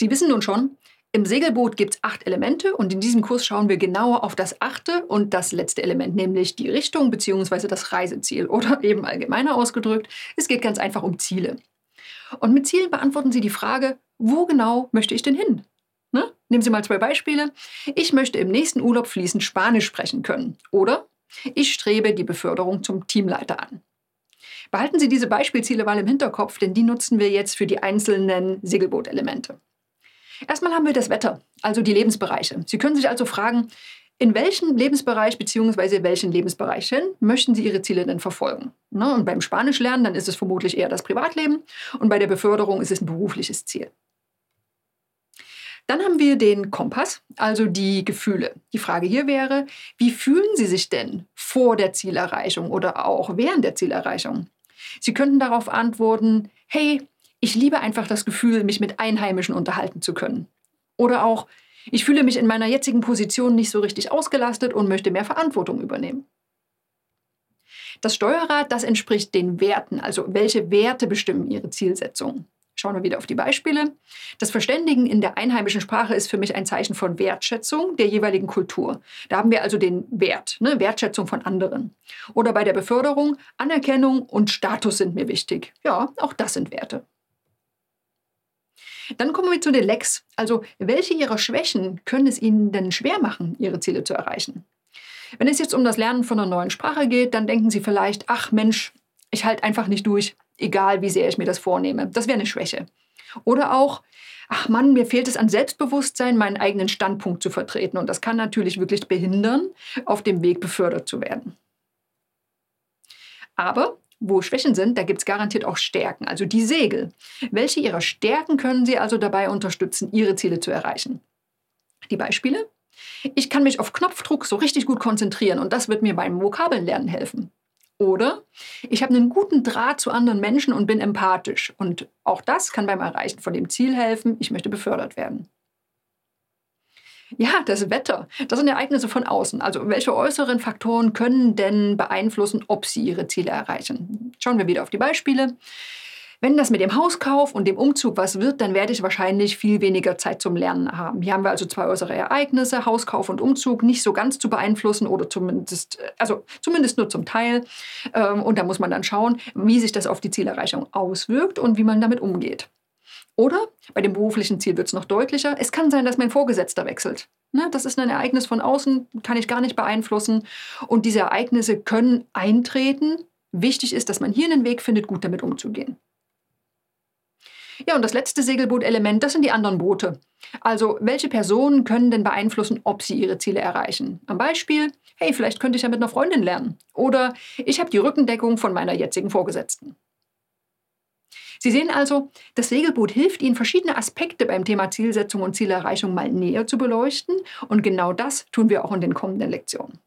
Sie wissen nun schon, im Segelboot gibt es acht Elemente und in diesem Kurs schauen wir genauer auf das achte und das letzte Element, nämlich die Richtung bzw. das Reiseziel oder eben allgemeiner ausgedrückt, es geht ganz einfach um Ziele. Und mit Zielen beantworten Sie die Frage, wo genau möchte ich denn hin? Ne? Nehmen Sie mal zwei Beispiele. Ich möchte im nächsten Urlaub fließend Spanisch sprechen können. Oder ich strebe die Beförderung zum Teamleiter an. Behalten Sie diese Beispielziele mal im Hinterkopf, denn die nutzen wir jetzt für die einzelnen Segelbootelemente. Erstmal haben wir das Wetter, also die Lebensbereiche. Sie können sich also fragen, in welchem Lebensbereich bzw. welchen Lebensbereichen möchten Sie Ihre Ziele denn verfolgen? Ne? Und beim Spanisch lernen, dann ist es vermutlich eher das Privatleben und bei der Beförderung ist es ein berufliches Ziel. Dann haben wir den Kompass, also die Gefühle. Die Frage hier wäre, wie fühlen Sie sich denn vor der Zielerreichung oder auch während der Zielerreichung? Sie könnten darauf antworten, hey, ich liebe einfach das Gefühl, mich mit Einheimischen unterhalten zu können. Oder auch, ich fühle mich in meiner jetzigen Position nicht so richtig ausgelastet und möchte mehr Verantwortung übernehmen. Das Steuerrad, das entspricht den Werten, also welche Werte bestimmen Ihre Zielsetzung. Schauen wir wieder auf die Beispiele. Das Verständigen in der einheimischen Sprache ist für mich ein Zeichen von Wertschätzung der jeweiligen Kultur. Da haben wir also den Wert, ne? Wertschätzung von anderen. Oder bei der Beförderung, Anerkennung und Status sind mir wichtig. Ja, auch das sind Werte. Dann kommen wir zu den Lecks. Also, welche Ihrer Schwächen können es Ihnen denn schwer machen, Ihre Ziele zu erreichen? Wenn es jetzt um das Lernen von einer neuen Sprache geht, dann denken Sie vielleicht, ach Mensch, ich halte einfach nicht durch egal wie sehr ich mir das vornehme. Das wäre eine Schwäche. Oder auch, ach Mann, mir fehlt es an Selbstbewusstsein, meinen eigenen Standpunkt zu vertreten. Und das kann natürlich wirklich behindern, auf dem Weg befördert zu werden. Aber wo Schwächen sind, da gibt es garantiert auch Stärken, also die Segel. Welche ihrer Stärken können Sie also dabei unterstützen, Ihre Ziele zu erreichen? Die Beispiele? Ich kann mich auf Knopfdruck so richtig gut konzentrieren und das wird mir beim Vokabellernen helfen. Oder ich habe einen guten Draht zu anderen Menschen und bin empathisch. Und auch das kann beim Erreichen von dem Ziel helfen, ich möchte befördert werden. Ja, das Wetter, das sind Ereignisse von außen. Also welche äußeren Faktoren können denn beeinflussen, ob Sie Ihre Ziele erreichen? Schauen wir wieder auf die Beispiele. Wenn das mit dem Hauskauf und dem Umzug was wird, dann werde ich wahrscheinlich viel weniger Zeit zum Lernen haben. Hier haben wir also zwei äußere Ereignisse, Hauskauf und Umzug, nicht so ganz zu beeinflussen oder zumindest, also zumindest nur zum Teil. Ähm, und da muss man dann schauen, wie sich das auf die Zielerreichung auswirkt und wie man damit umgeht. Oder bei dem beruflichen Ziel wird es noch deutlicher. Es kann sein, dass mein Vorgesetzter wechselt. Ne, das ist ein Ereignis von außen, kann ich gar nicht beeinflussen. Und diese Ereignisse können eintreten. Wichtig ist, dass man hier einen Weg findet, gut damit umzugehen. Ja, und das letzte Segelbootelement, das sind die anderen Boote. Also, welche Personen können denn beeinflussen, ob sie ihre Ziele erreichen? Am Beispiel, hey, vielleicht könnte ich ja mit einer Freundin lernen. Oder ich habe die Rückendeckung von meiner jetzigen Vorgesetzten. Sie sehen also, das Segelboot hilft Ihnen, verschiedene Aspekte beim Thema Zielsetzung und Zielerreichung mal näher zu beleuchten. Und genau das tun wir auch in den kommenden Lektionen.